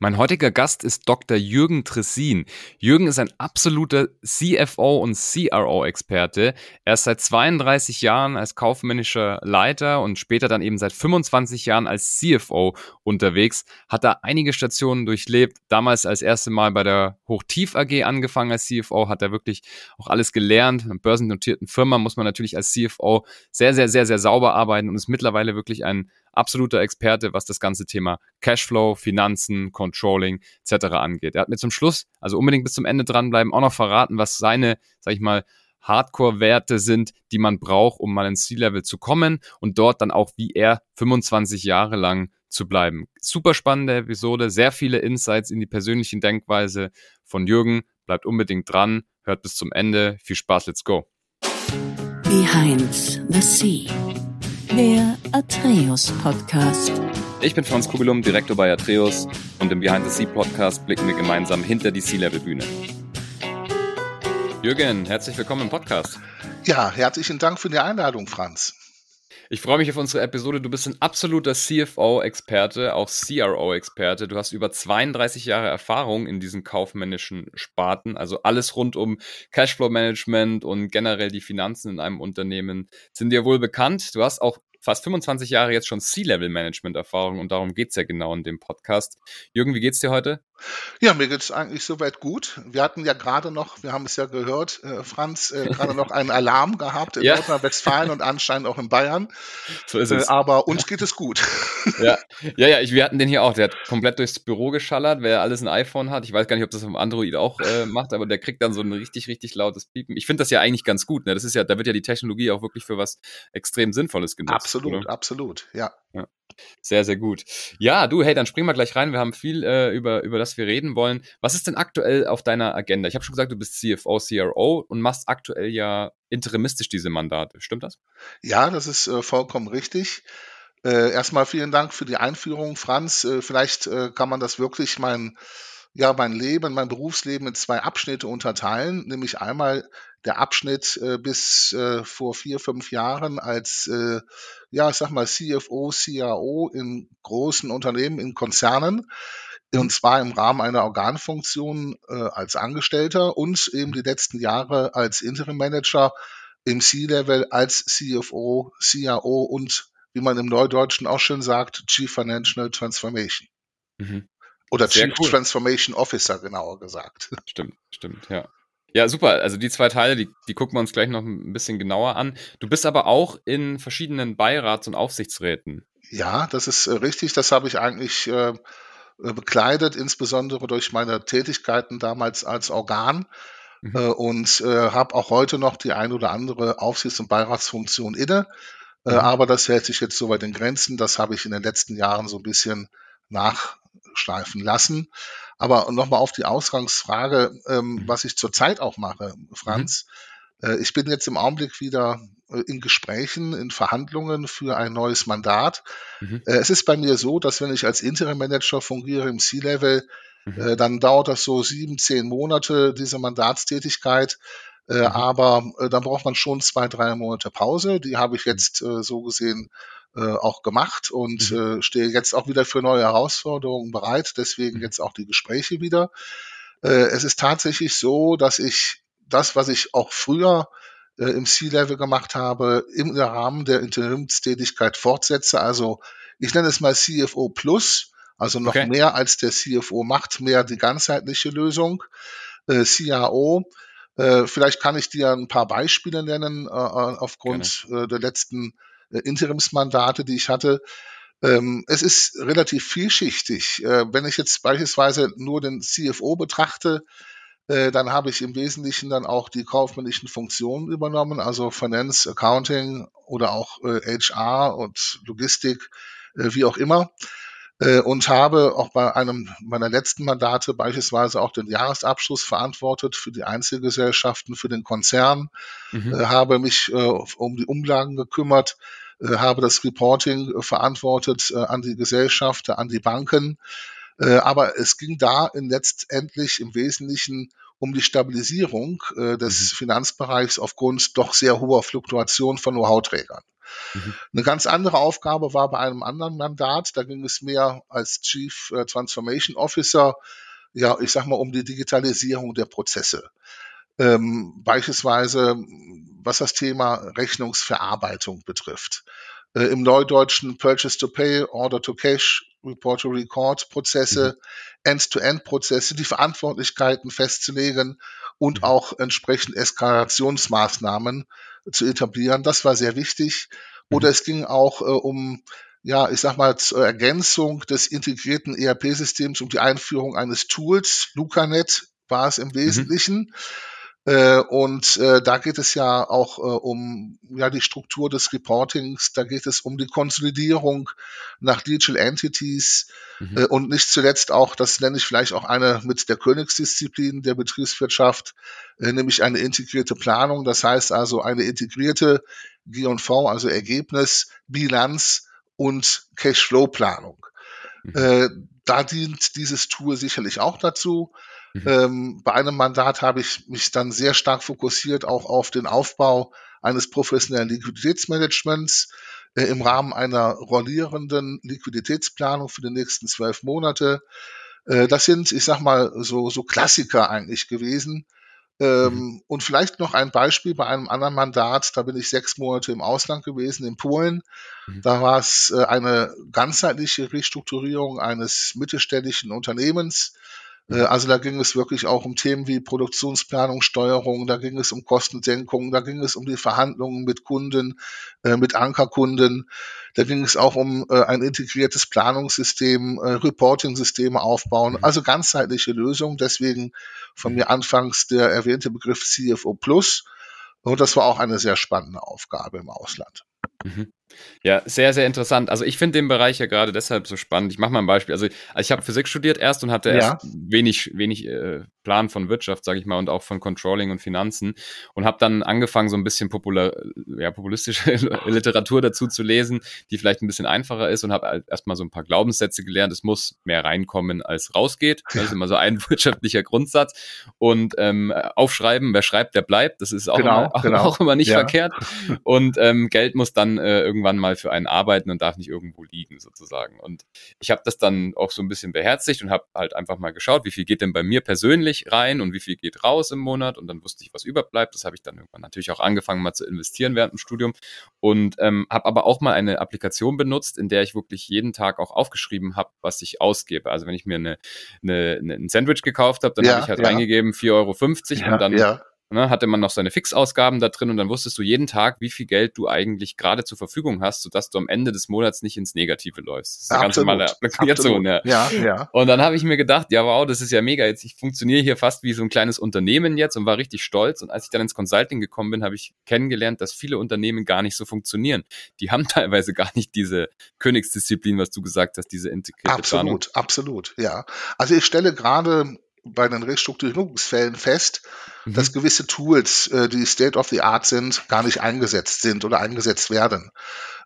Mein heutiger Gast ist Dr. Jürgen Tressin. Jürgen ist ein absoluter CFO und CRO-Experte. Er ist seit 32 Jahren als kaufmännischer Leiter und später dann eben seit 25 Jahren als CFO unterwegs, hat da einige Stationen durchlebt. Damals als erste Mal bei der Hochtief AG angefangen als CFO, hat er wirklich auch alles gelernt. In börsennotierten Firma muss man natürlich als CFO sehr, sehr, sehr, sehr sauber arbeiten und ist mittlerweile wirklich ein absoluter Experte, was das ganze Thema Cashflow, Finanzen, Controlling etc. angeht. Er hat mir zum Schluss, also unbedingt bis zum Ende dranbleiben, auch noch verraten, was seine, sag ich mal, Hardcore-Werte sind, die man braucht, um mal ins C-Level zu kommen und dort dann auch wie er 25 Jahre lang zu bleiben. Super spannende Episode, sehr viele Insights in die persönliche Denkweise von Jürgen. Bleibt unbedingt dran, hört bis zum Ende. Viel Spaß, let's go. Behind the Sea der Atreus Podcast. Ich bin Franz Kugelum, Direktor bei Atreus und im Behind the Sea Podcast blicken wir gemeinsam hinter die Sea-Level-Bühne. Jürgen, herzlich willkommen im Podcast. Ja, herzlichen Dank für die Einladung, Franz. Ich freue mich auf unsere Episode. Du bist ein absoluter CFO-Experte, auch CRO-Experte. Du hast über 32 Jahre Erfahrung in diesen kaufmännischen Sparten. Also alles rund um Cashflow-Management und generell die Finanzen in einem Unternehmen sind dir wohl bekannt. Du hast auch fast 25 Jahre jetzt schon C-Level-Management-Erfahrung und darum geht es ja genau in dem Podcast. Jürgen, wie geht's dir heute? Ja, mir geht es eigentlich soweit gut. Wir hatten ja gerade noch, wir haben es ja gehört, äh, Franz, äh, gerade noch einen Alarm gehabt in ja. Nordrhein-Westfalen und anscheinend auch in Bayern. So ist es. Äh, aber uns geht es gut. Ja, ja, ja ich, wir hatten den hier auch. Der hat komplett durchs Büro geschallert. Wer alles ein iPhone hat, ich weiß gar nicht, ob das auf dem Android auch äh, macht, aber der kriegt dann so ein richtig, richtig lautes Piepen. Ich finde das ja eigentlich ganz gut. Ne? Das ist ja, da wird ja die Technologie auch wirklich für was extrem Sinnvolles genutzt. Absolut, oder? absolut, ja. ja. Sehr, sehr gut. Ja, du, hey, dann springen wir gleich rein. Wir haben viel, äh, über, über das wir reden wollen. Was ist denn aktuell auf deiner Agenda? Ich habe schon gesagt, du bist CFO, CRO und machst aktuell ja interimistisch diese Mandate. Stimmt das? Ja, das ist äh, vollkommen richtig. Äh, erstmal vielen Dank für die Einführung, Franz. Äh, vielleicht äh, kann man das wirklich mein, ja, mein Leben, mein Berufsleben in zwei Abschnitte unterteilen, nämlich einmal der Abschnitt äh, bis äh, vor vier, fünf Jahren als, ja, sag mal, CFO, CAO in großen Unternehmen, in Konzernen. Und zwar im Rahmen einer Organfunktion äh, als Angestellter und eben die letzten Jahre als Interim Manager im C-Level als CFO, CAO und wie man im Neudeutschen auch schön sagt, Chief Financial Transformation. Mhm. Oder Sehr Chief cool. Transformation Officer, genauer gesagt. Stimmt, stimmt, ja. Ja, super. Also die zwei Teile, die, die gucken wir uns gleich noch ein bisschen genauer an. Du bist aber auch in verschiedenen Beirats- und Aufsichtsräten. Ja, das ist äh, richtig. Das habe ich eigentlich äh, bekleidet, insbesondere durch meine Tätigkeiten damals als Organ. Mhm. Äh, und äh, habe auch heute noch die ein oder andere Aufsichts- und Beiratsfunktion inne. Äh, mhm. aber das hält sich jetzt soweit in Grenzen. Das habe ich in den letzten Jahren so ein bisschen nachschleifen lassen. Aber nochmal auf die Ausgangsfrage, ähm, mhm. was ich zurzeit auch mache, Franz. Mhm. Äh, ich bin jetzt im Augenblick wieder äh, in Gesprächen, in Verhandlungen für ein neues Mandat. Mhm. Äh, es ist bei mir so, dass wenn ich als Interim Manager fungiere im C-Level, mhm. dann dauert das so sieben, zehn Monate, diese Mandatstätigkeit. Mhm. Aber dann braucht man schon zwei, drei Monate Pause. Die habe ich mhm. jetzt so gesehen auch gemacht und mhm. stehe jetzt auch wieder für neue Herausforderungen bereit. Deswegen mhm. jetzt auch die Gespräche wieder. Es ist tatsächlich so, dass ich das, was ich auch früher äh, im C-Level gemacht habe, im Rahmen der Interimstätigkeit fortsetze. Also ich nenne es mal CFO Plus, also noch okay. mehr als der CFO macht, mehr die ganzheitliche Lösung. Äh, CAO, äh, vielleicht kann ich dir ein paar Beispiele nennen äh, äh aufgrund äh, der letzten äh, Interimsmandate, die ich hatte. Ähm, es ist relativ vielschichtig. Äh, wenn ich jetzt beispielsweise nur den CFO betrachte, äh, dann habe ich im Wesentlichen dann auch die kaufmännischen Funktionen übernommen, also Finance, Accounting oder auch HR und Logistik, wie auch immer und habe auch bei einem meiner letzten Mandate beispielsweise auch den Jahresabschluss verantwortet für die Einzelgesellschaften, für den Konzern, mhm. habe mich um die Umlagen gekümmert, habe das Reporting verantwortet an die Gesellschaft, an die Banken. Aber es ging da letztendlich im Wesentlichen um die Stabilisierung äh, des mhm. Finanzbereichs aufgrund doch sehr hoher Fluktuation von Know-how-Trägern. Mhm. Eine ganz andere Aufgabe war bei einem anderen Mandat, da ging es mehr als Chief äh, Transformation Officer, ja, ich sag mal, um die Digitalisierung der Prozesse. Ähm, beispielsweise, was das Thema Rechnungsverarbeitung betrifft. Äh, Im Neudeutschen Purchase to Pay, Order to Cash, Report to Record Prozesse, mhm. End-to-End-Prozesse, die Verantwortlichkeiten festzulegen und mhm. auch entsprechend Eskalationsmaßnahmen zu etablieren. Das war sehr wichtig. Oder mhm. es ging auch äh, um, ja, ich sag mal, zur Ergänzung des integrierten ERP-Systems, um die Einführung eines Tools. LucaNet war es im mhm. Wesentlichen. Mhm. Äh, und äh, da geht es ja auch äh, um ja die Struktur des Reportings, da geht es um die Konsolidierung nach Digital Entities mhm. äh, und nicht zuletzt auch, das nenne ich vielleicht auch eine mit der Königsdisziplin der Betriebswirtschaft, äh, nämlich eine integrierte Planung. Das heißt also eine integrierte G&V, also Ergebnis, Bilanz und Cashflow-Planung. Mhm. Äh, da dient dieses Tool sicherlich auch dazu. Mhm. Ähm, bei einem Mandat habe ich mich dann sehr stark fokussiert auch auf den Aufbau eines professionellen Liquiditätsmanagements äh, im Rahmen einer rollierenden Liquiditätsplanung für die nächsten zwölf Monate. Äh, das sind, ich sag mal, so, so Klassiker eigentlich gewesen. Ähm, mhm. Und vielleicht noch ein Beispiel bei einem anderen Mandat, da bin ich sechs Monate im Ausland gewesen, in Polen. Mhm. Da war es äh, eine ganzheitliche Restrukturierung eines mittelständischen Unternehmens also da ging es wirklich auch um Themen wie Produktionsplanung, Steuerung, da ging es um Kostensenkung, da ging es um die Verhandlungen mit Kunden, äh, mit Ankerkunden, da ging es auch um äh, ein integriertes Planungssystem, Reporting-Systeme aufbauen, mhm. also ganzheitliche Lösungen. Deswegen von mir anfangs der erwähnte Begriff CFO Plus. Und das war auch eine sehr spannende Aufgabe im Ausland. Mhm. Ja, sehr, sehr interessant. Also ich finde den Bereich ja gerade deshalb so spannend. Ich mache mal ein Beispiel. Also, ich habe Physik studiert erst und hatte ja. erst wenig, wenig äh, Plan von Wirtschaft, sage ich mal, und auch von Controlling und Finanzen und habe dann angefangen, so ein bisschen popular, ja, populistische Literatur dazu zu lesen, die vielleicht ein bisschen einfacher ist und habe halt erstmal so ein paar Glaubenssätze gelernt. Es muss mehr reinkommen, als rausgeht. Das ist immer so ein wirtschaftlicher Grundsatz. Und ähm, aufschreiben, wer schreibt, der bleibt. Das ist auch, genau, immer, auch, genau. auch immer nicht ja. verkehrt. Und ähm, Geld muss dann äh, irgendwann mal für einen arbeiten und darf nicht irgendwo liegen sozusagen. Und ich habe das dann auch so ein bisschen beherzigt und habe halt einfach mal geschaut, wie viel geht denn bei mir persönlich rein und wie viel geht raus im Monat und dann wusste ich, was überbleibt. Das habe ich dann irgendwann natürlich auch angefangen mal zu investieren während dem Studium und ähm, habe aber auch mal eine Applikation benutzt, in der ich wirklich jeden Tag auch aufgeschrieben habe, was ich ausgebe. Also wenn ich mir eine, eine, eine ein Sandwich gekauft habe, dann ja, habe ich halt ja. reingegeben 4,50 Euro ja, und dann ja ne, hatte man noch seine Fixausgaben da drin und dann wusstest du jeden Tag, wie viel Geld du eigentlich gerade zur Verfügung hast, sodass du am Ende des Monats nicht ins Negative läufst. Das ist eine ganz normale Applikation, ja. ja. ja. Und dann habe ich mir gedacht, ja wow, das ist ja mega. Jetzt ich funktioniere hier fast wie so ein kleines Unternehmen jetzt und war richtig stolz. Und als ich dann ins Consulting gekommen bin, habe ich kennengelernt, dass viele Unternehmen gar nicht so funktionieren. Die haben teilweise gar nicht diese Königsdisziplin, was du gesagt hast, diese integrierte Absolut, Planung. absolut, ja. Also ich stelle gerade bei den Restrukturierungsfällen fest, mhm. dass gewisse Tools, äh, die State of the Art sind, gar nicht eingesetzt sind oder eingesetzt werden.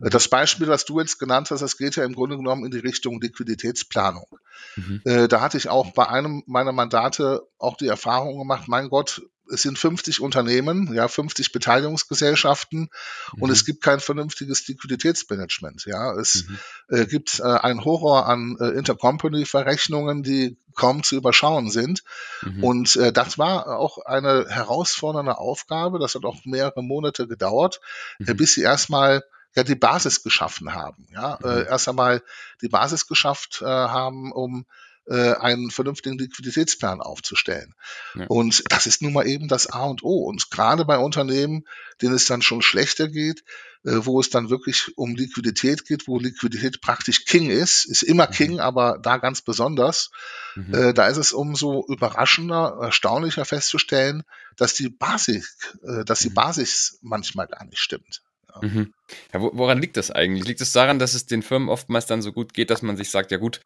Äh, das Beispiel, was du jetzt genannt hast, das geht ja im Grunde genommen in die Richtung Liquiditätsplanung. Mhm. Äh, da hatte ich auch bei einem meiner Mandate auch die Erfahrung gemacht, mein Gott, es sind 50 Unternehmen, ja, 50 Beteiligungsgesellschaften mhm. und es gibt kein vernünftiges Liquiditätsmanagement. Ja, es mhm. äh, gibt äh, einen Horror an äh, Intercompany-Verrechnungen, die kaum zu überschauen sind. Mhm. Und äh, das war auch eine herausfordernde Aufgabe. Das hat auch mehrere Monate gedauert, äh, mhm. bis sie erstmal ja die Basis geschaffen haben. Ja, äh, mhm. erst einmal die Basis geschafft äh, haben, um äh, einen vernünftigen Liquiditätsplan aufzustellen. Ja. Und das ist nun mal eben das A und O. Und gerade bei Unternehmen, denen es dann schon schlechter geht, äh, wo es dann wirklich um Liquidität geht, wo Liquidität praktisch King ist, ist immer mhm. King, aber da ganz besonders. Mhm. Äh, da ist es umso überraschender, erstaunlicher festzustellen, dass die Basis, äh, dass die mhm. Basis manchmal gar nicht stimmt. Mhm. Ja, woran liegt das eigentlich? Liegt es daran, dass es den Firmen oftmals dann so gut geht, dass man sich sagt, ja gut,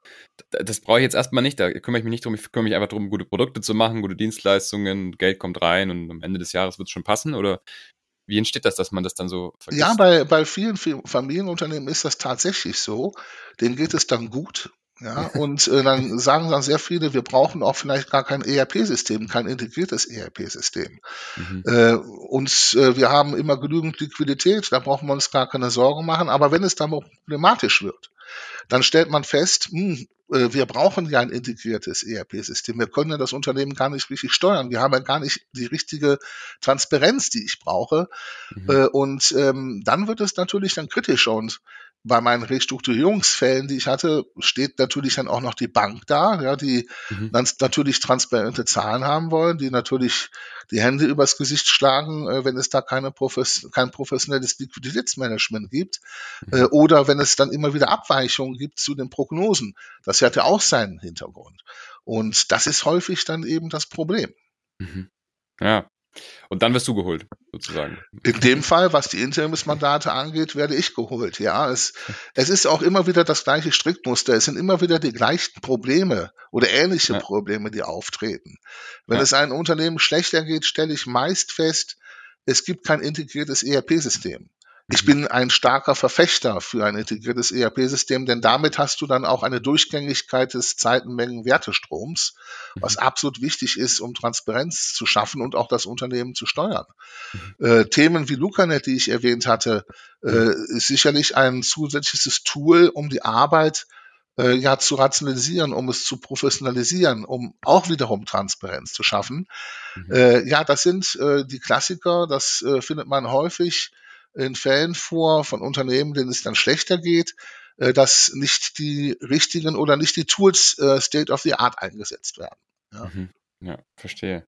das brauche ich jetzt erstmal nicht, da kümmere ich mich nicht drum, ich kümmere mich einfach darum, gute Produkte zu machen, gute Dienstleistungen, Geld kommt rein und am Ende des Jahres wird es schon passen? Oder wie entsteht das, dass man das dann so vergisst? Ja, bei, bei vielen Familienunternehmen ist das tatsächlich so. Denen geht es dann gut Ja, und äh, dann sagen dann sehr viele, wir brauchen auch vielleicht gar kein ERP-System, kein integriertes ERP-System. Mhm. Äh, und äh, wir haben immer genügend Liquidität, da brauchen wir uns gar keine Sorgen machen. Aber wenn es dann problematisch wird, dann stellt man fest, mh, hm, äh, wir brauchen ja ein integriertes ERP-System. Wir können ja das Unternehmen gar nicht richtig steuern. Wir haben ja gar nicht die richtige Transparenz, die ich brauche. Mhm. Äh, und ähm, dann wird es natürlich dann kritischer. Und bei meinen Restrukturierungsfällen, die ich hatte, steht natürlich dann auch noch die Bank da, ja, die mhm. dann natürlich transparente Zahlen haben wollen, die natürlich die Hände übers Gesicht schlagen, äh, wenn es da keine Profes kein professionelles Liquiditätsmanagement gibt, mhm. äh, oder wenn es dann immer wieder Abweichungen gibt zu den Prognosen. Das hat ja auch seinen Hintergrund. Und das ist häufig dann eben das Problem. Mhm. Ja, und dann wirst du geholt, sozusagen. In dem Fall, was die Interimsmandate angeht, werde ich geholt. Ja, es, es ist auch immer wieder das gleiche Strickmuster. Es sind immer wieder die gleichen Probleme oder ähnliche ja. Probleme, die auftreten. Wenn ja. es einem Unternehmen schlechter geht, stelle ich meist fest, es gibt kein integriertes ERP-System. Ich bin ein starker Verfechter für ein integriertes ERP-System, denn damit hast du dann auch eine Durchgängigkeit des Zeitenmengen-Wertestroms, was mhm. absolut wichtig ist, um Transparenz zu schaffen und auch das Unternehmen zu steuern. Mhm. Äh, Themen wie Lucanet, die ich erwähnt hatte, äh, mhm. ist sicherlich ein zusätzliches Tool, um die Arbeit äh, ja zu rationalisieren, um es zu professionalisieren, um auch wiederum Transparenz zu schaffen. Mhm. Äh, ja, das sind äh, die Klassiker, das äh, findet man häufig in Fällen vor von Unternehmen, denen es dann schlechter geht, äh, dass nicht die richtigen oder nicht die Tools äh, State of the Art eingesetzt werden. Ja, mhm. ja verstehe.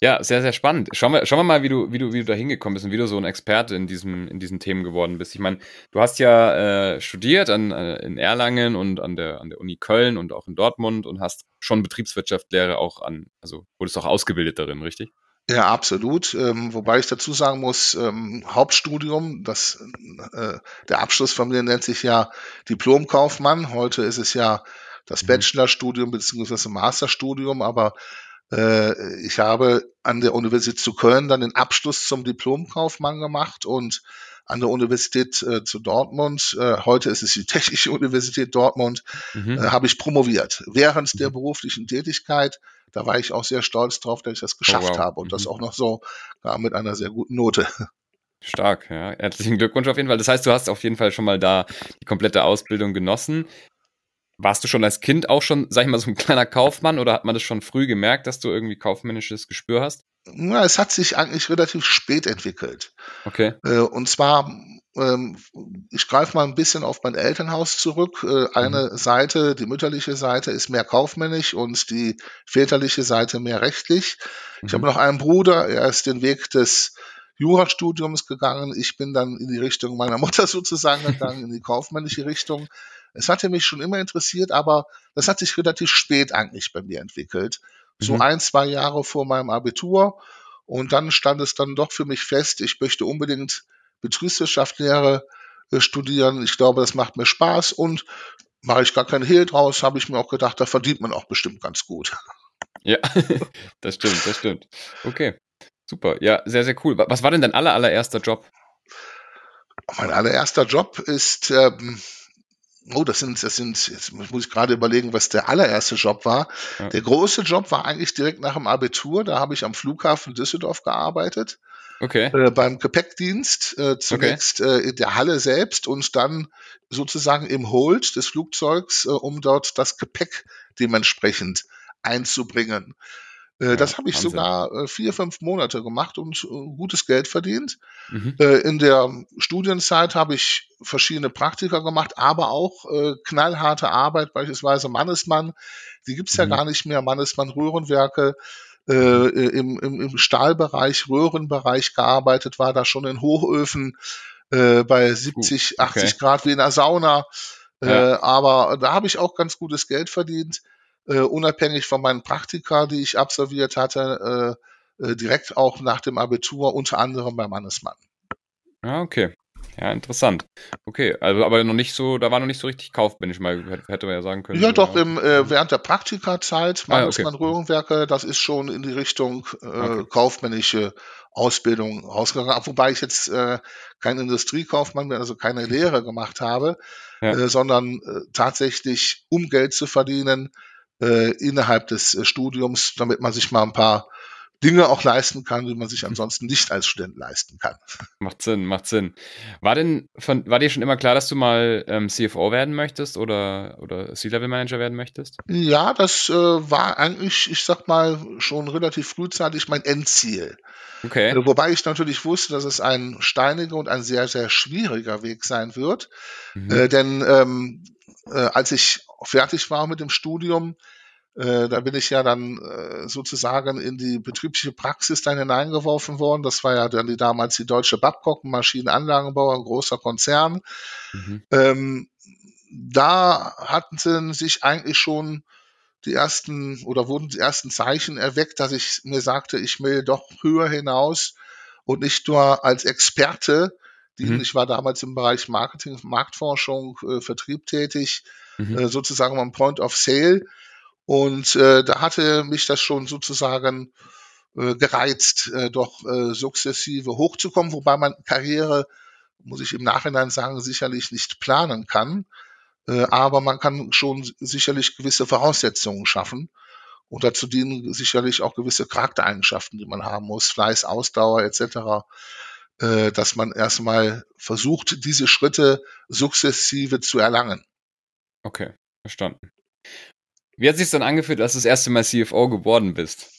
Ja, sehr, sehr spannend. Schauen wir, schauen wir mal, wie du, wie du, wie du da hingekommen bist und wie du so ein Experte in, diesem, in diesen Themen geworden bist. Ich meine, du hast ja äh, studiert an, äh, in Erlangen und an der, an der Uni Köln und auch in Dortmund und hast schon Betriebswirtschaftslehre auch an, also wurdest auch ausgebildet darin, richtig? Ja, absolut. Ähm, wobei ich dazu sagen muss, ähm, Hauptstudium, das, äh, der Abschluss von mir nennt sich ja Diplomkaufmann. Heute ist es ja das mhm. Bachelorstudium bzw. Masterstudium, aber äh, ich habe an der Universität zu Köln dann den Abschluss zum Diplomkaufmann gemacht und an der Universität äh, zu Dortmund, äh, heute ist es die Technische Universität Dortmund, mhm. äh, habe ich promoviert. Während der mhm. beruflichen Tätigkeit, da war ich auch sehr stolz drauf, dass ich das geschafft oh, wow. habe und mhm. das auch noch so ja, mit einer sehr guten Note. Stark, ja. Herzlichen Glückwunsch auf jeden Fall. Das heißt, du hast auf jeden Fall schon mal da die komplette Ausbildung genossen. Warst du schon als Kind auch schon, sag ich mal, so ein kleiner Kaufmann oder hat man das schon früh gemerkt, dass du irgendwie kaufmännisches Gespür hast? Ja, es hat sich eigentlich relativ spät entwickelt. Okay. Äh, und zwar, ähm, ich greife mal ein bisschen auf mein Elternhaus zurück. Äh, eine mhm. Seite, die mütterliche Seite, ist mehr kaufmännisch und die väterliche Seite mehr rechtlich. Mhm. Ich habe mhm. noch einen Bruder, er ist den Weg des Jurastudiums gegangen. Ich bin dann in die Richtung meiner Mutter sozusagen gegangen, in die kaufmännische Richtung. Es hatte mich schon immer interessiert, aber das hat sich relativ spät eigentlich bei mir entwickelt. So mhm. ein, zwei Jahre vor meinem Abitur. Und dann stand es dann doch für mich fest, ich möchte unbedingt Betriebswirtschaftslehre äh, studieren. Ich glaube, das macht mir Spaß und mache ich gar keinen Hehl draus, habe ich mir auch gedacht, da verdient man auch bestimmt ganz gut. Ja, das stimmt, das stimmt. Okay, super. Ja, sehr, sehr cool. Was war denn dein aller, allererster Job? Mein allererster Job ist ähm, Oh, das sind, das sind, jetzt muss ich gerade überlegen, was der allererste Job war. Ja. Der große Job war eigentlich direkt nach dem Abitur. Da habe ich am Flughafen Düsseldorf gearbeitet. Okay. Äh, beim Gepäckdienst, äh, zunächst okay. äh, in der Halle selbst und dann sozusagen im Hold des Flugzeugs, äh, um dort das Gepäck dementsprechend einzubringen. Äh, das habe ich Wahnsinn. sogar äh, vier, fünf Monate gemacht und äh, gutes Geld verdient. Mhm. in der Studienzeit habe ich verschiedene Praktika gemacht, aber auch knallharte Arbeit, beispielsweise Mannesmann. Die gibt's mhm. ja gar nicht mehr. Mannesmann Röhrenwerke. im, im, im Stahlbereich, Röhrenbereich gearbeitet, war da schon in Hochöfen bei 70, okay. 80 Grad wie in der Sauna. Ja. aber da habe ich auch ganz gutes Geld verdient äh, unabhängig von meinen Praktika, die ich absolviert hatte, äh, äh, direkt auch nach dem Abitur, unter anderem bei Mannesmann. Ah, okay. Ja, interessant. Okay, also aber noch nicht so, da war noch nicht so richtig kaufmännisch mal, hätte man ja sagen können. Ja, doch, ja. im, äh, während der Praktikazeit, Ah, Mannesmann okay. Röhrenwerke, das ist schon in die Richtung äh, Okay. kaufmännische Ausbildung rausgegangen. Wobei ich jetzt äh, kein Industriekaufmann bin, also keine Lehre gemacht habe, Ja. äh, sondern äh, tatsächlich, um Geld zu verdienen, äh, innerhalb des äh, Studiums, damit man sich mal ein paar Dinge auch leisten kann, die man sich ansonsten nicht als Student leisten kann. Macht Sinn, macht Sinn. War denn von, war dir schon immer klar, dass du mal ähm, CFO werden möchtest oder, oder C-Level-Manager werden möchtest? Ja, das äh, war eigentlich, ich sag mal, schon relativ frühzeitig mein Endziel. Okay. Äh, Wobei ich natürlich wusste, dass es ein steiniger und ein sehr, sehr schwieriger Weg sein wird. Mhm. Äh, denn ähm, äh, als ich fertig war mit dem Studium, äh, da bin ich ja dann äh, sozusagen in die betriebliche Praxis dann hineingeworfen worden. Das war ja dann die damals die deutsche Babcock, Maschinenanlagenbauer, ein großer Konzern. Mhm. Ähm, da hatten sich eigentlich schon die ersten oder wurden die ersten Zeichen erweckt, dass ich mir sagte, ich will doch höher hinaus und nicht nur als Experte dienen. Mhm. Ich war damals im Bereich Marketing, Marktforschung, äh, Vertrieb tätig, Mhm. äh, sozusagen am Point of Sale. Und äh, da hatte mich das schon sozusagen äh, gereizt, äh, doch äh, sukzessive hochzukommen, wobei man Karriere, muss ich im Nachhinein sagen, sicherlich nicht planen kann. Äh, aber man kann schon sicherlich gewisse Voraussetzungen schaffen. Und dazu dienen sicherlich auch gewisse Charaktereigenschaften, die man haben muss, Fleiß, Ausdauer etc., äh, dass man erstmal versucht, diese Schritte sukzessive zu erlangen. Okay, verstanden. Wie hat sich dann angefühlt, als du das erste Mal CFO geworden bist?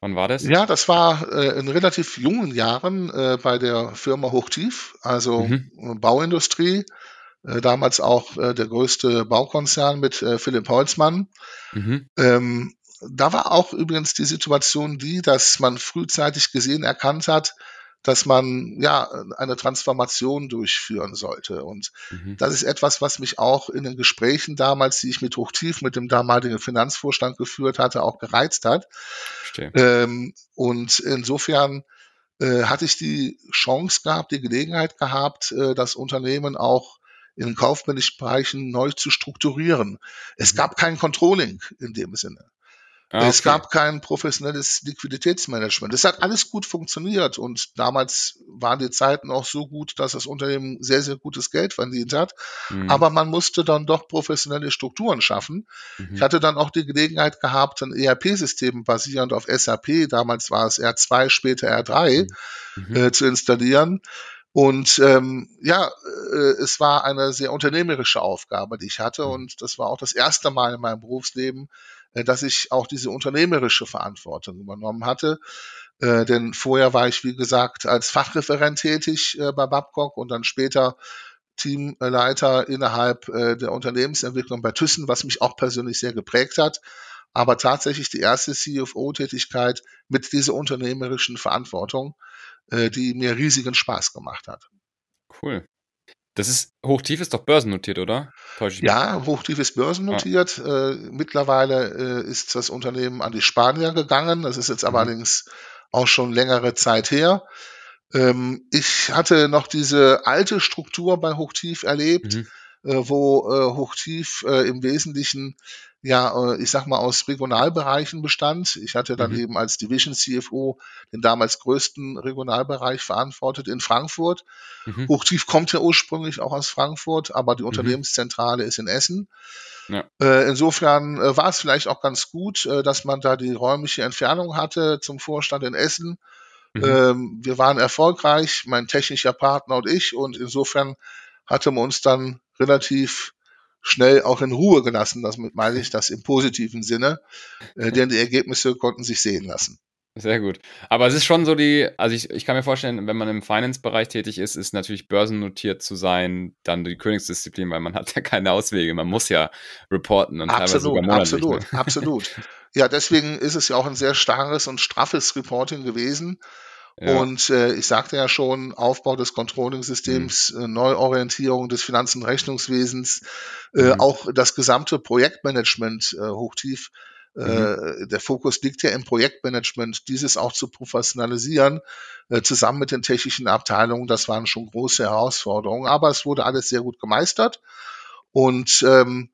Wann war das? Ja, das war äh, in relativ jungen Jahren äh, bei der Firma Hochtief, also Mhm. äh, Bauindustrie, äh, damals auch äh, der größte Baukonzern mit äh, Philipp Holzmann. Mhm. Ähm, da war auch übrigens die Situation die, dass man frühzeitig gesehen erkannt hat, dass man ja eine Transformation durchführen sollte. Und Mhm. das ist etwas, was mich auch in den Gesprächen damals, die ich mit Hochtief, mit dem damaligen Finanzvorstand geführt hatte, auch gereizt hat. Ähm, und insofern äh, hatte ich die Chance gehabt, die Gelegenheit gehabt, äh, das Unternehmen auch in den kaufmännischen Bereichen neu zu strukturieren. Es Mhm. gab kein Controlling in dem Sinne. Ah, Es okay. gab kein professionelles Liquiditätsmanagement. Es hat alles gut funktioniert und damals waren die Zeiten auch so gut, dass das Unternehmen sehr, sehr gutes Geld verdient hat. Mhm. Aber man musste dann doch professionelle Strukturen schaffen. Mhm. Ich hatte dann auch die Gelegenheit gehabt, ein ERP-System basierend auf SAP, damals war es R2, später R3, Mhm. äh, zu installieren. Und ähm, ja, äh, es war eine sehr unternehmerische Aufgabe, die ich hatte. Mhm. Und das war auch das erste Mal in meinem Berufsleben, dass ich auch diese unternehmerische Verantwortung übernommen hatte. Äh, denn vorher war ich, wie gesagt, als Fachreferent tätig äh, bei Babcock und dann später Teamleiter innerhalb äh, der Unternehmensentwicklung bei Thyssen, was mich auch persönlich sehr geprägt hat. Aber tatsächlich die erste CFO-Tätigkeit mit dieser unternehmerischen Verantwortung, äh, die mir riesigen Spaß gemacht hat. Cool. Das ist, Hochtief ist doch börsennotiert, oder? Ja, Hochtief ist börsennotiert. Äh, mittlerweile äh, ist das Unternehmen an die Spanier gegangen. Das ist jetzt Mhm. allerdings auch schon längere Zeit her. Ähm, ich hatte noch diese alte Struktur bei Hochtief erlebt, Mhm. äh, wo äh, Hochtief äh, im Wesentlichen ja, äh, ich sag mal, aus Regionalbereichen bestand. Ich hatte dann Mhm. eben als Division CFO den damals größten Regionalbereich verantwortet in Frankfurt. Mhm. Hochtief kommt ja ursprünglich auch aus Frankfurt, aber die Mhm. Unternehmenszentrale ist in Essen. Ja. Äh, insofern äh, war es vielleicht auch ganz gut, dass man da die räumliche Entfernung hatte zum Vorstand in Essen. Mhm. Ähm, wir waren erfolgreich, mein technischer Partner und ich, und insofern hatte man uns dann relativ schnell auch in Ruhe gelassen. Das meine ich das im positiven Sinne, äh, denn die Ergebnisse konnten sich sehen lassen. Sehr gut. Aber es ist schon so die, also ich, ich kann mir vorstellen, wenn man im Finance-Bereich tätig ist, ist natürlich börsennotiert zu sein, dann die Königsdisziplin, weil man hat ja keine Auswege. Man muss ja reporten und teilweise sogar Absolut, absolut, Ne? absolut. Ja, deswegen ist es ja auch ein sehr starres und straffes Reporting gewesen. Ja. Und äh, ich sagte ja schon, Aufbau des Controlling-Systems, äh, Neuorientierung des Finanz- und Rechnungswesens, äh, Mhm. auch das gesamte Projektmanagement äh, hochtief Mhm. Der Fokus liegt ja im Projektmanagement, dieses auch zu professionalisieren, zusammen mit den technischen Abteilungen. Das waren schon große Herausforderungen, aber es wurde alles sehr gut gemeistert. Und ähm,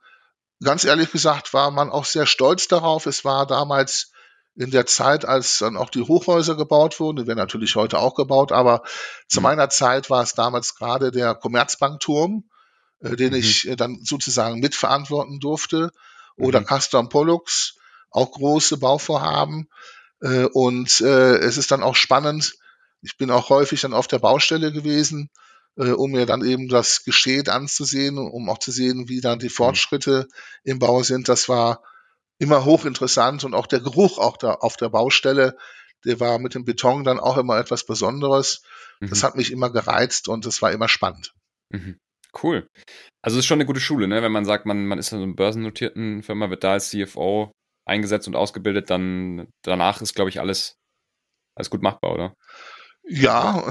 ganz ehrlich gesagt war man auch sehr stolz darauf. Es war damals in der Zeit, als dann auch die Hochhäuser gebaut wurden, die werden natürlich heute auch gebaut, aber zu mhm. meiner Zeit war es damals gerade der Commerzbankturm, äh, den mhm. ich äh, dann sozusagen mitverantworten durfte, oder mhm. Custom Pollux, auch große Bauvorhaben. Äh, und äh, es ist dann auch spannend. Ich bin auch häufig dann auf der Baustelle gewesen, äh, um mir dann eben das Geschehen anzusehen, um auch zu sehen, wie dann die mhm. Fortschritte im Bau sind. Das war immer hochinteressant und auch der Geruch auch da auf der Baustelle, der war mit dem Beton dann auch immer etwas Besonderes. Mhm. Das hat mich immer gereizt und es war immer spannend. Mhm. Cool. Also es ist schon eine gute Schule, ne? Wenn man sagt, man, man ist in einer börsennotierten Firma, wird da als CFO eingesetzt und ausgebildet, dann danach ist, glaube ich, alles, alles gut machbar, oder? Ja,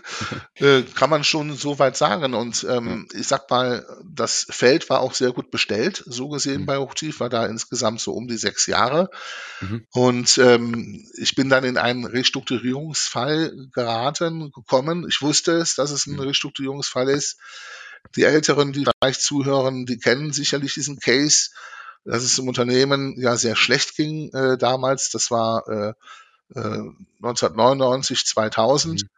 äh, kann man schon so weit sagen. Und ähm, ich sag mal, das Feld war auch sehr gut bestellt, so gesehen mhm. bei Hochtief, war da insgesamt so um die sechs Jahre. Mhm. Und ähm, ich bin dann in einen Restrukturierungsfall geraten, gekommen. Ich wusste es, dass es ein. Restrukturierungsfall ist. Die Älteren, die vielleicht zuhören, die kennen sicherlich diesen Case, dass es im Unternehmen ja sehr schlecht ging äh, damals. Das war äh, 1999, 2000. Mhm.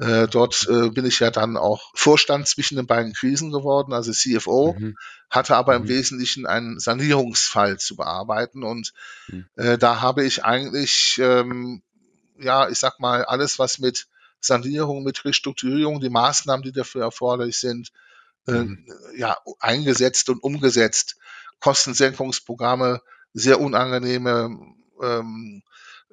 Äh, dort äh, bin ich ja dann auch Vorstand zwischen den beiden Krisen geworden, also CFO, mhm. hatte aber mhm. im Wesentlichen einen Sanierungsfall zu bearbeiten und mhm. äh, da habe ich eigentlich, ähm, ja, ich sag mal, alles, was mit Sanierung, mit Restrukturierung, die Maßnahmen, die dafür erforderlich sind, äh, mhm. ja, eingesetzt und umgesetzt. Kostensenkungsprogramme, sehr unangenehme ähm,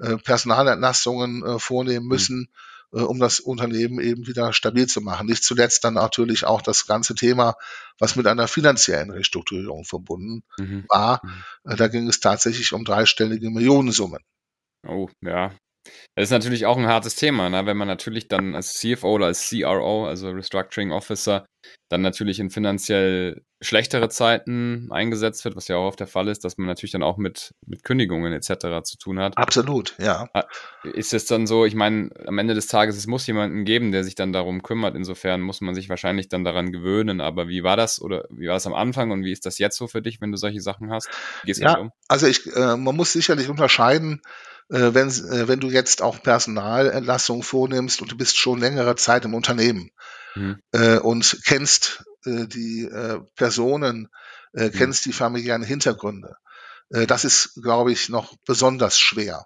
äh, Personalentlassungen äh, vornehmen mhm. müssen, mhm. um das Unternehmen eben wieder stabil zu machen. Nicht zuletzt dann natürlich auch das ganze Thema, was mit einer finanziellen Restrukturierung verbunden mhm. war. Mhm. Da ging es tatsächlich um dreistellige Millionensummen. Oh, ja, das ist natürlich auch ein hartes Thema, ne? wenn man natürlich dann als CFO oder als CRO, also Restructuring Officer, dann natürlich in finanziell schlechtere Zeiten eingesetzt wird, was ja auch oft der Fall ist, dass man natürlich dann auch mit, mit Kündigungen etc. zu tun hat. Absolut, ja. Ah, ist es dann so, ich meine, am Ende des Tages, es muss jemanden geben, der sich dann darum kümmert. Insofern muss man sich wahrscheinlich dann daran gewöhnen. Aber wie war das oder wie war das am Anfang und wie ist das jetzt so für dich, wenn du solche Sachen hast? Wie gehst du ja, um? Also ich, äh, man muss sicherlich unterscheiden, äh, wenn, äh, wenn du jetzt auch Personalentlassungen vornimmst und du bist schon längere Zeit im Unternehmen mhm. äh, und kennst äh, die äh, Personen, äh, mhm. kennst die familiären Hintergründe. Äh, das ist, glaube ich, noch besonders schwer.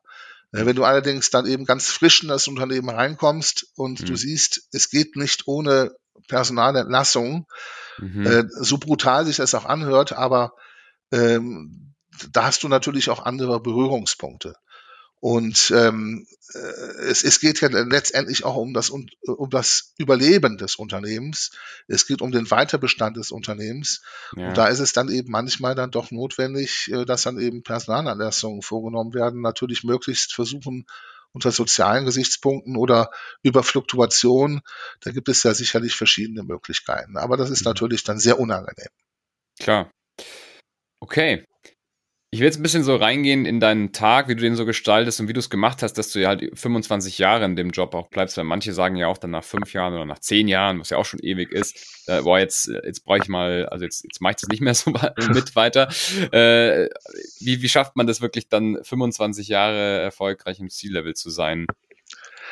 Äh, wenn du allerdings dann eben ganz frisch in das Unternehmen reinkommst und mhm. du siehst, es geht nicht ohne Personalentlassung, mhm. äh, so brutal sich das auch anhört, aber ähm, da hast du natürlich auch andere Berührungspunkte. Und ähm, äh, es, es geht ja letztendlich auch um das, um das Überleben des Unternehmens. Es geht um den Weiterbestand des Unternehmens. Ja. Und da ist es dann eben manchmal dann doch notwendig, äh, dass dann eben Personalanlassungen vorgenommen werden. Natürlich möglichst versuchen, unter sozialen Gesichtspunkten oder über Fluktuation. Da gibt es ja sicherlich verschiedene Möglichkeiten. Aber das ist mhm. natürlich dann sehr unangenehm. Klar. Okay. Ich will jetzt ein bisschen so reingehen in deinen Tag, wie du den so gestaltest und wie du es gemacht hast, dass du ja halt 25 Jahre in dem Job auch bleibst, weil manche sagen ja auch dann nach fünf Jahren oder nach zehn Jahren, was ja auch schon ewig ist, äh, boah, jetzt, jetzt brauche ich mal, also jetzt, jetzt mache ich das nicht mehr so mit weiter. Äh, wie, wie schafft man das wirklich dann 25 Jahre erfolgreich im C-Level zu sein?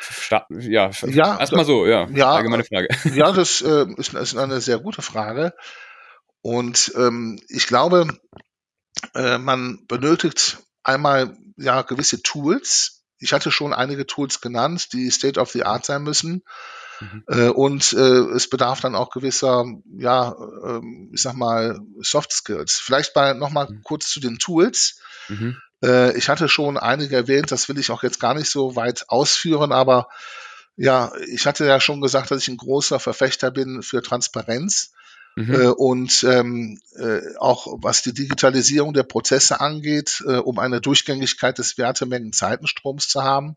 Sta ja, ja erstmal so, ja, ja, allgemeine Frage. Ja, das äh, ist, ist eine sehr gute Frage. Und ähm, ich glaube, äh, man benötigt einmal ja gewisse Tools. Ich hatte schon einige Tools genannt, die State of the Art sein müssen. Mhm. Äh, und äh, es bedarf dann auch gewisser, ja, äh, ich sag mal, Soft Skills. Vielleicht mal nochmal mhm. kurz zu den Tools. Mhm. Äh, ich hatte schon einige erwähnt, das will ich auch jetzt gar nicht so weit ausführen, aber ja, ich hatte ja schon gesagt, dass ich ein großer Verfechter bin für Transparenz. Mhm. Äh, und ähm, äh, auch was die Digitalisierung der Prozesse angeht, äh, um eine Durchgängigkeit des Wertemengen-Zeitenstroms zu haben.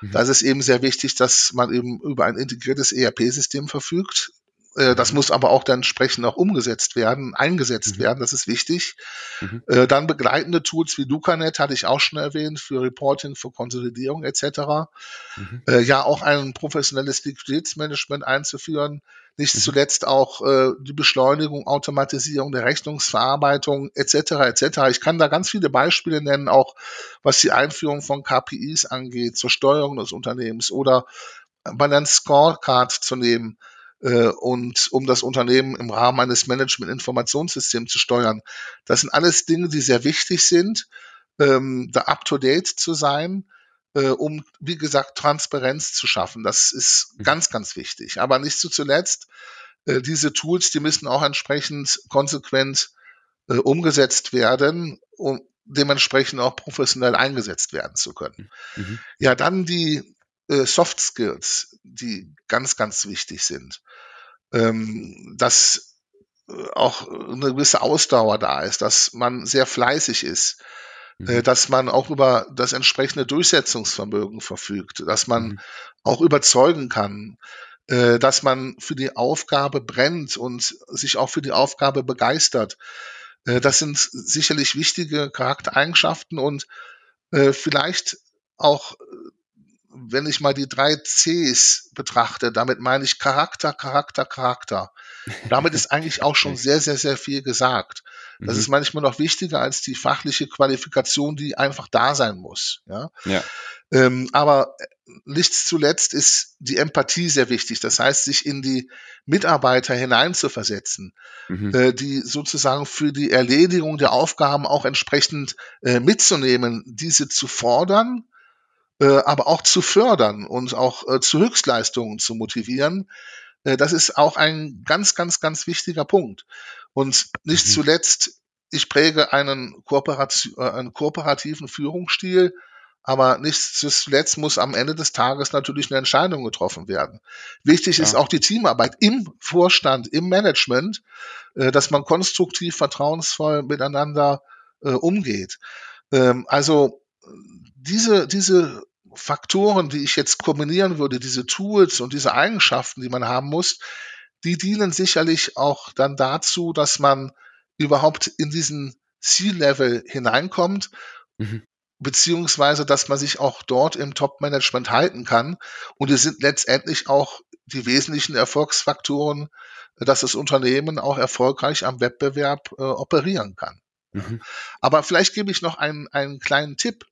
Mhm. Da ist es eben sehr wichtig, dass man eben über ein integriertes ERP-System verfügt. Äh, das muss aber auch dann entsprechend auch umgesetzt werden, eingesetzt mhm. werden. Das ist wichtig. Mhm. Äh, dann begleitende Tools wie Lucanet hatte ich auch schon erwähnt für Reporting, für Konsolidierung etc. Mhm. Äh, ja, auch ein professionelles Liquiditätsmanagement einzuführen. Nicht mhm. zuletzt auch die Beschleunigung, Automatisierung der Rechnungsverarbeitung etc. etc. Ich kann da ganz viele Beispiele nennen, auch was die Einführung von KPIs angeht, zur Steuerung des Unternehmens oder Balance Scorecard zu nehmen und um das Unternehmen im Rahmen eines Management-Informationssystems zu steuern. Das sind alles Dinge, die sehr wichtig sind, ähm, da up-to-date zu sein, äh, um, wie gesagt, Transparenz zu schaffen. Das ist mhm. ganz, ganz wichtig. Aber nicht zu zuletzt, äh, diese Tools, die müssen auch entsprechend konsequent äh, umgesetzt werden, um dementsprechend auch professionell eingesetzt werden zu können. Mhm. Ja, dann die äh, Soft Skills, die ganz, ganz wichtig sind. Ähm, dass äh, auch eine gewisse Ausdauer da ist, dass man sehr fleißig ist, äh, mhm. dass man auch über das entsprechende Durchsetzungsvermögen verfügt, dass man mhm. auch überzeugen kann, äh, dass man für die Aufgabe brennt und sich auch für die Aufgabe begeistert. Äh, das sind sicherlich wichtige Charaktereigenschaften und äh, vielleicht auch wenn ich mal die drei Cs betrachte, damit meine ich Charakter, Charakter, Charakter. Damit ist eigentlich auch schon sehr, sehr, sehr viel gesagt. Das mhm. ist manchmal noch wichtiger als die fachliche Qualifikation, die einfach da sein muss. Ja. ja. Ähm, aber nichts zuletzt ist die Empathie sehr wichtig. Das heißt, sich in die Mitarbeiter hineinzuversetzen, mhm. äh, die sozusagen für die Erledigung der Aufgaben auch entsprechend äh, mitzunehmen, diese zu fordern äh, aber auch zu fördern und auch äh, zu Höchstleistungen zu motivieren. Äh, das ist auch ein ganz, ganz, ganz wichtiger Punkt. Und nicht mhm. zuletzt, ich präge einen, äh, einen kooperativen Führungsstil, aber nicht zuletzt muss am Ende des Tages natürlich eine Entscheidung getroffen werden. Wichtig ja. ist auch die Teamarbeit im Vorstand, im Management, äh, dass man konstruktiv, vertrauensvoll miteinander äh, umgeht. Ähm, also diese, diese Faktoren, die ich jetzt kombinieren würde, diese Tools und diese Eigenschaften, die man haben muss, die dienen sicherlich auch dann dazu, dass man überhaupt in diesen C-Level hineinkommt, mhm. beziehungsweise dass man sich auch dort im Top-Management halten kann. Und es sind letztendlich auch die wesentlichen Erfolgsfaktoren, dass das Unternehmen auch erfolgreich am Wettbewerb äh, operieren kann. Mhm. Aber vielleicht gebe ich noch einen, einen kleinen Tipp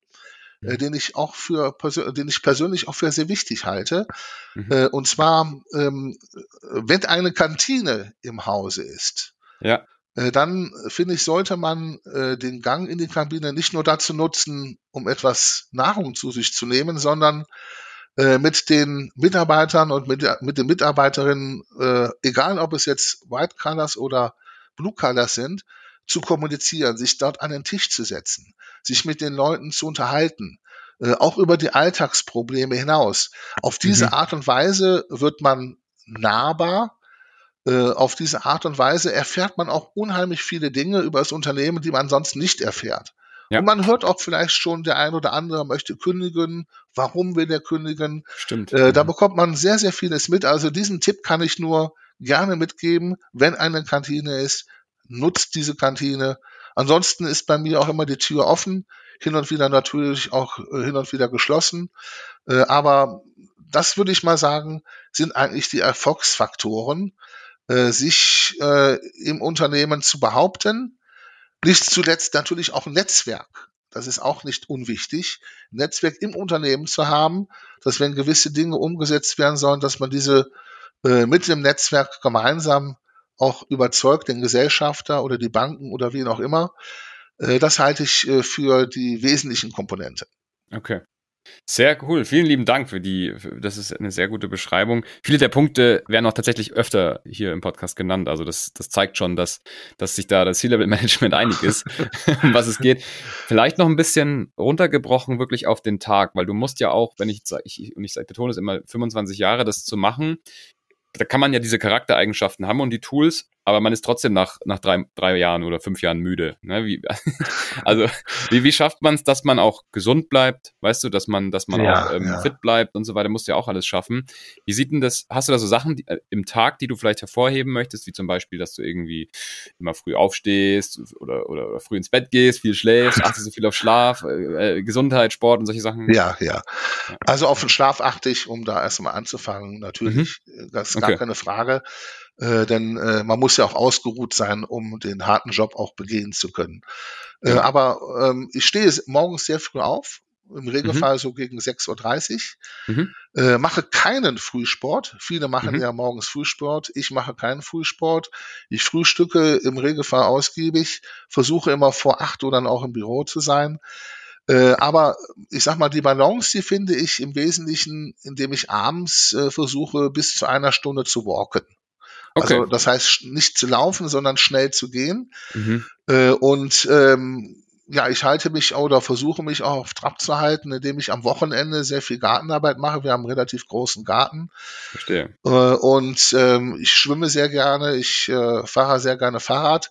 äh, den ich auch für den ich persönlich auch für sehr wichtig halte. Mhm. Äh, und zwar, ähm, wenn eine Kantine im Hause ist, ja. äh, dann finde ich, sollte man äh, den Gang in die Kabine nicht nur dazu nutzen, um etwas Nahrung zu sich zu nehmen, sondern äh, mit den Mitarbeitern und mit, mit den Mitarbeiterinnen, äh, egal ob es jetzt White Colors oder Blue Colors sind, zu kommunizieren, sich dort an den Tisch zu setzen, sich mit den Leuten zu unterhalten, äh, auch über die Alltagsprobleme hinaus. Auf diese mhm. Art und Weise wird man nahbar. Äh, auf diese Art und Weise erfährt man auch unheimlich viele Dinge über das Unternehmen, die man sonst nicht erfährt. Ja. Und man hört auch vielleicht schon, der ein oder andere möchte kündigen. Warum will er kündigen? Stimmt. Äh, da bekommt man sehr, sehr vieles mit. Also diesen Tipp kann ich nur gerne mitgeben, wenn eine Kantine ist, nutzt diese Kantine. Ansonsten ist bei mir auch immer die Tür offen, hin und wieder natürlich auch äh, hin und wieder geschlossen. Äh, aber das würde ich mal sagen, sind eigentlich die Erfolgsfaktoren, äh, sich im Unternehmen zu behaupten. Nicht zuletzt natürlich auch ein Netzwerk. Das ist auch nicht unwichtig, Netzwerk im Unternehmen zu haben, dass wenn gewisse Dinge umgesetzt werden sollen, dass man diese mit dem Netzwerk gemeinsam auch überzeugt, den Gesellschafter oder die Banken oder wen auch immer. Äh, das halte ich äh, für die wesentlichen Komponente. Okay. Sehr cool. Vielen lieben Dank für die, das ist eine sehr gute Beschreibung. Viele der Punkte werden auch tatsächlich öfter hier im Podcast genannt. Also das, das zeigt schon, dass, dass sich da das C-Level-Management einig ist, um was es geht. Vielleicht noch ein bisschen runtergebrochen wirklich auf den Tag, weil du musst ja auch, wenn ich, ich und ich betone es immer, 25 Jahre das zu machen, da kann man ja diese Charaktereigenschaften haben und die Tools aber man ist trotzdem nach, nach drei, drei Jahren oder fünf Jahren müde. Ne? Wie, also wie, wie schafft man es, dass man auch gesund bleibt, weißt du, dass man, dass man ja, auch ähm, ja. fit bleibt und so weiter, musst du ja auch alles schaffen. Wie sieht denn das, hast du da so Sachen die, äh, im Tag, die du vielleicht hervorheben möchtest, wie zum Beispiel, dass du irgendwie immer früh aufstehst oder, oder, oder früh ins Bett gehst, viel schläfst, achtest so viel auf Schlaf, äh, äh, Gesundheit, Sport und solche Sachen? Ja, ja. Also auf den Schlaf achte ich, um da erstmal anzufangen, natürlich, mhm. das ist okay. gar keine Frage äh, denn äh, man muss ja auch ausgeruht sein, um den harten Job auch begehen zu können. Äh, aber ähm, ich stehe morgens sehr früh auf, im Regelfall mhm. so gegen 6.30 Uhr. Mhm. Äh, mache keinen Frühsport. Viele machen mhm. ja morgens Frühsport. Ich mache keinen Frühsport. Ich frühstücke im Regelfall ausgiebig, versuche immer vor 8 Uhr dann auch im Büro zu sein. Äh, aber ich sag mal, die Balance, die finde ich im Wesentlichen, indem ich abends äh, versuche, bis zu einer Stunde zu walken. Okay. Also das heißt nicht zu laufen, sondern schnell zu gehen. Mhm. Äh, und ähm, ja, ich halte mich oder versuche mich auch auf Trab zu halten, indem ich am Wochenende sehr viel Gartenarbeit mache. Wir haben einen relativ großen Garten. Verstehe. Äh, und ähm, ich schwimme sehr gerne, ich äh, fahre sehr gerne Fahrrad.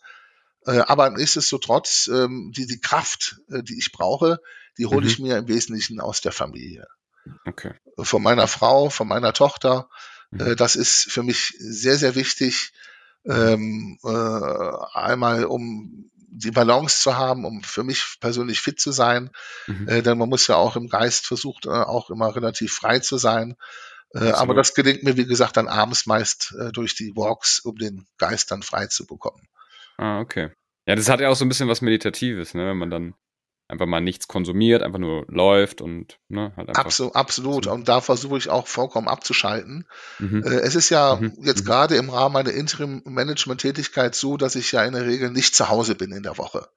Äh, aber nichtsdestotrotz, ähm, die, die Kraft, äh, die ich brauche, die hole mhm. ich mir im Wesentlichen aus der Familie. Okay. Von meiner Frau, von meiner Tochter. Mhm. Äh, das ist für mich sehr, sehr wichtig, ähm, äh, einmal um die Balance zu haben, um für mich persönlich fit zu sein. Mhm. Äh, denn man muss ja auch im Geist versucht, äh, auch immer relativ frei zu sein. Äh, aber das gelingt mir, wie gesagt, dann abends meist äh, durch die Walks, um den Geist dann frei zu bekommen. Ah, okay. Ja, das hat ja auch so ein bisschen was Meditatives, ne? wenn man dann einfach mal nichts konsumiert, einfach nur läuft und ne, halt einfach. Absolut, absolut. Und da versuche ich auch vollkommen abzuschalten. Mhm. Äh, es ist ja mhm. jetzt mhm. gerade im Rahmen meiner Interim-Management-Tätigkeit so, dass ich ja in der Regel nicht zu Hause bin in der Woche.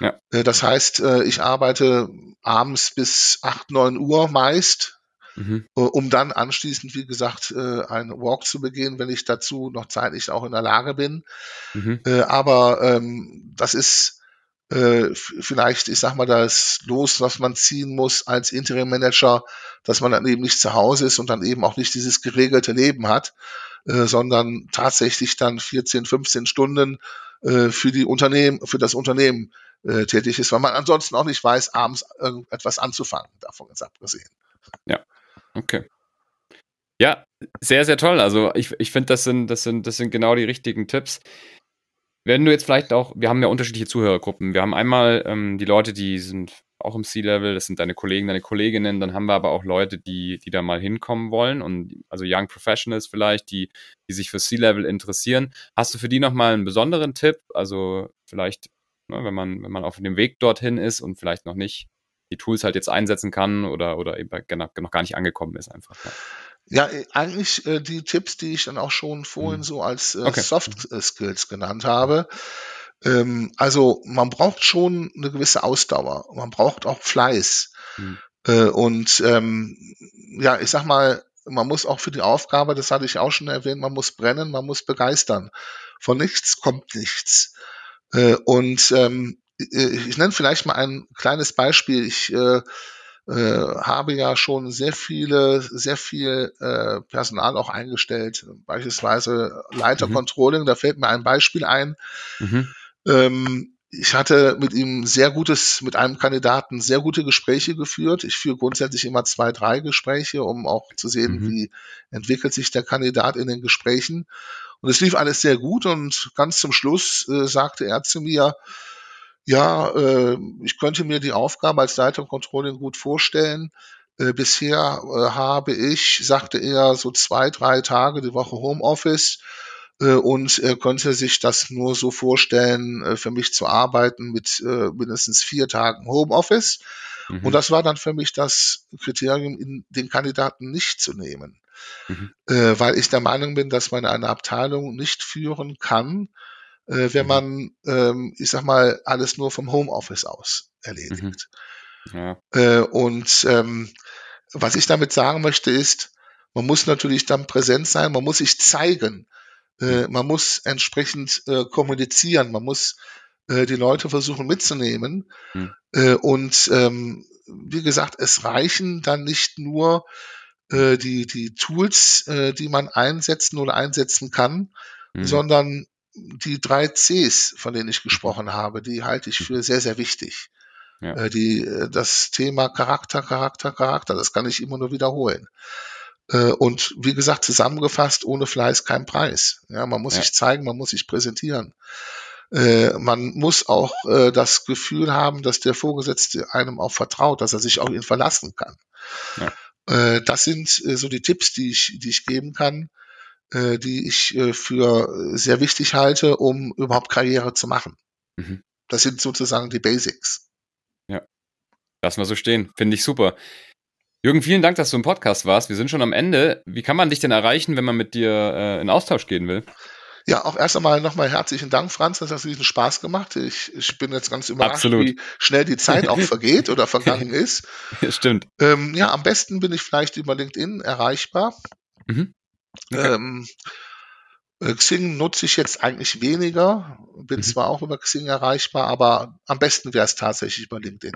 Ja. Äh, das heißt, äh, ich arbeite abends bis 8, 9 Uhr meist, mhm. um dann anschließend, wie gesagt, einen Walk zu begehen, wenn ich dazu noch zeitlich auch in der Lage bin. Mhm. Aber ähm, das ist äh, vielleicht, ich sag mal, das Los, was man ziehen muss als Interim Manager, dass man dann eben nicht zu Hause ist und dann eben auch nicht dieses geregelte Leben hat, äh, sondern tatsächlich dann 14, 15 Stunden äh, für die Unternehmen, für das Unternehmen tätig ist, weil man ansonsten auch nicht weiß, abends irgendetwas anzufangen, davon jetzt abgesehen. Ja, okay. Ja, sehr, sehr toll. Also ich, ich finde, das sind, das, sind, das sind genau die richtigen Tipps. Wenn du jetzt vielleicht auch, wir haben ja unterschiedliche Zuhörergruppen. Wir haben einmal ähm, die Leute, die sind auch im C-Level, das sind deine Kollegen, deine Kolleginnen. Dann haben wir aber auch Leute, die, die da mal hinkommen wollen und also Young Professionals vielleicht, die, die sich für C-Level interessieren. Hast du für die nochmal einen besonderen Tipp? Also vielleicht, ne, wenn man, wenn man auf dem Weg dorthin ist und vielleicht noch nicht die Tools halt jetzt einsetzen kann oder, oder eben noch gar nicht angekommen ist einfach. Ja. Ja, äh, eigentlich äh, die Tipps, die ich dann auch schon vorhin mhm. so als äh, okay. Soft äh, Skills genannt habe. Ähm, also man braucht schon eine gewisse Ausdauer. Man braucht auch Fleiß. Mhm. Äh, und ähm, ja, ich sag mal, man muss auch für die Aufgabe, das hatte ich auch schon erwähnt, man muss brennen, man muss begeistern. Von nichts kommt nichts. Äh, und ähm, ich, ich nenne vielleicht mal ein kleines Beispiel. Ich äh, äh, habe ja schon sehr viele, sehr viel äh, Personal auch eingestellt, beispielsweise Leiter mhm. Controlling, da fällt mir ein Beispiel ein. Mhm. Ähm, ich hatte mit ihm sehr gutes, mit einem Kandidaten sehr gute Gespräche geführt. Ich führe grundsätzlich immer zwei, drei Gespräche, um auch zu sehen, mhm. wie entwickelt sich der Kandidat in den Gesprächen. Und es lief alles sehr gut und ganz zum Schluss äh, sagte er zu mir, ja, äh, ich könnte mir die Aufgabe als Leiter Controlling gut vorstellen. Äh, bisher äh, habe ich, sagte er, so zwei, drei Tage die Woche Homeoffice äh, und er könnte sich das nur so vorstellen, äh, für mich zu arbeiten mit äh, mindestens vier Tagen Homeoffice. Mhm. Und das war dann für mich das Kriterium, den Kandidaten nicht zu nehmen. Mhm. Weil ich der Meinung bin, dass man eine Abteilung nicht führen kann, äh, wenn mhm. man, ähm, ich sag mal, alles nur vom Homeoffice aus erledigt. Mhm. Ja. Äh, und ähm, was ich damit sagen möchte ist, man muss natürlich dann präsent sein, man muss sich zeigen, äh, mhm. man muss entsprechend äh, kommunizieren, man muss äh, die Leute versuchen mitzunehmen. Mhm. Äh, und ähm, wie gesagt, es reichen dann nicht nur äh, die, die Tools, äh, die man einsetzen oder einsetzen kann, mhm. sondern die drei Cs, von denen ich gesprochen habe, die halte ich für sehr, sehr wichtig. Ja. Äh, die, äh, das Thema Charakter, Charakter, Charakter, das kann ich immer nur wiederholen. Äh, und wie gesagt, zusammengefasst, ohne Fleiß kein Preis. Ja, man muss ja. sich zeigen, man muss sich präsentieren. Man muss auch das Gefühl haben, dass der Vorgesetzte einem auch vertraut, dass er sich auf ihn verlassen kann. Ja. Das sind so die Tipps, die ich, die ich geben kann, die ich für sehr wichtig halte, um überhaupt Karriere zu machen. Mhm. Das sind sozusagen die Basics. Lassen wir so stehen. Finde ich super. Jürgen, vielen Dank, dass du im Podcast warst. Wir sind schon am Ende. Wie kann man dich denn erreichen, wenn man mit dir äh, in Austausch gehen will? Ja, auch erst einmal nochmal herzlichen Dank, Franz. Das hat riesen Spaß gemacht. Ich, ich bin jetzt ganz überrascht, Absolut. wie schnell die Zeit auch vergeht oder vergangen ist. Stimmt. Ähm, ja, am besten bin ich vielleicht über LinkedIn erreichbar. Mhm. Okay. Ähm, äh, Xing nutze ich jetzt eigentlich weniger, bin mhm. zwar auch über Xing erreichbar, aber am besten wäre es tatsächlich über LinkedIn.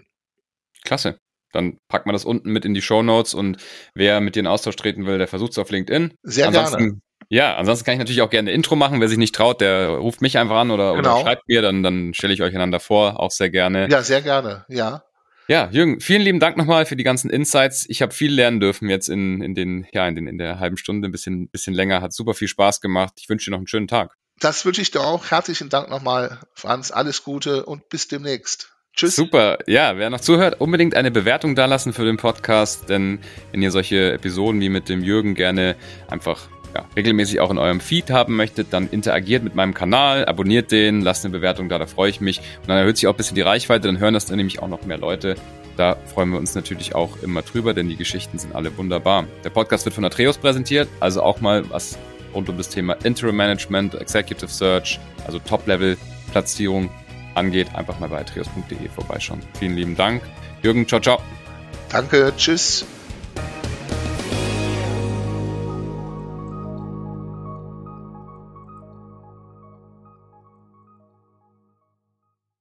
Klasse. Dann packt man das unten mit in die Show Notes und wer mit dir in Austausch treten will, der versucht es auf LinkedIn. Sehr ansonsten, gerne. Ja, ansonsten kann ich natürlich auch gerne ein Intro machen. Wer sich nicht traut, der ruft mich einfach an oder, genau. oder schreibt mir, dann, dann stelle ich euch einander vor, auch sehr gerne. Ja, sehr gerne, ja. Ja, Jürgen, vielen lieben Dank nochmal für die ganzen Insights. Ich habe viel lernen dürfen jetzt in, in den, ja, in den, in der halben Stunde, ein bisschen, bisschen länger. Hat super viel Spaß gemacht. Ich wünsche dir noch einen schönen Tag. Das wünsche ich dir auch. Herzlichen Dank nochmal, Franz. Alles Gute und bis demnächst. Tschüss. Super. Ja, wer noch zuhört, unbedingt eine Bewertung dalassen für den Podcast, denn wenn ihr solche Episoden wie mit dem Jürgen gerne einfach ja, regelmäßig auch in eurem Feed haben möchtet, dann interagiert mit meinem Kanal, abonniert den, lasst eine Bewertung da, da freue ich mich. Und dann erhöht sich auch ein bisschen die Reichweite, dann hören das dann nämlich auch noch mehr Leute. Da freuen wir uns natürlich auch immer drüber, denn die Geschichten sind alle wunderbar. Der Podcast wird von Atreus präsentiert, also auch mal was rund um das Thema Interim Management, Executive Search, also Top-Level-Platzierung angeht, einfach mal bei trios.de vorbeischauen. Vielen lieben Dank. Jürgen, ciao, ciao. Danke, tschüss.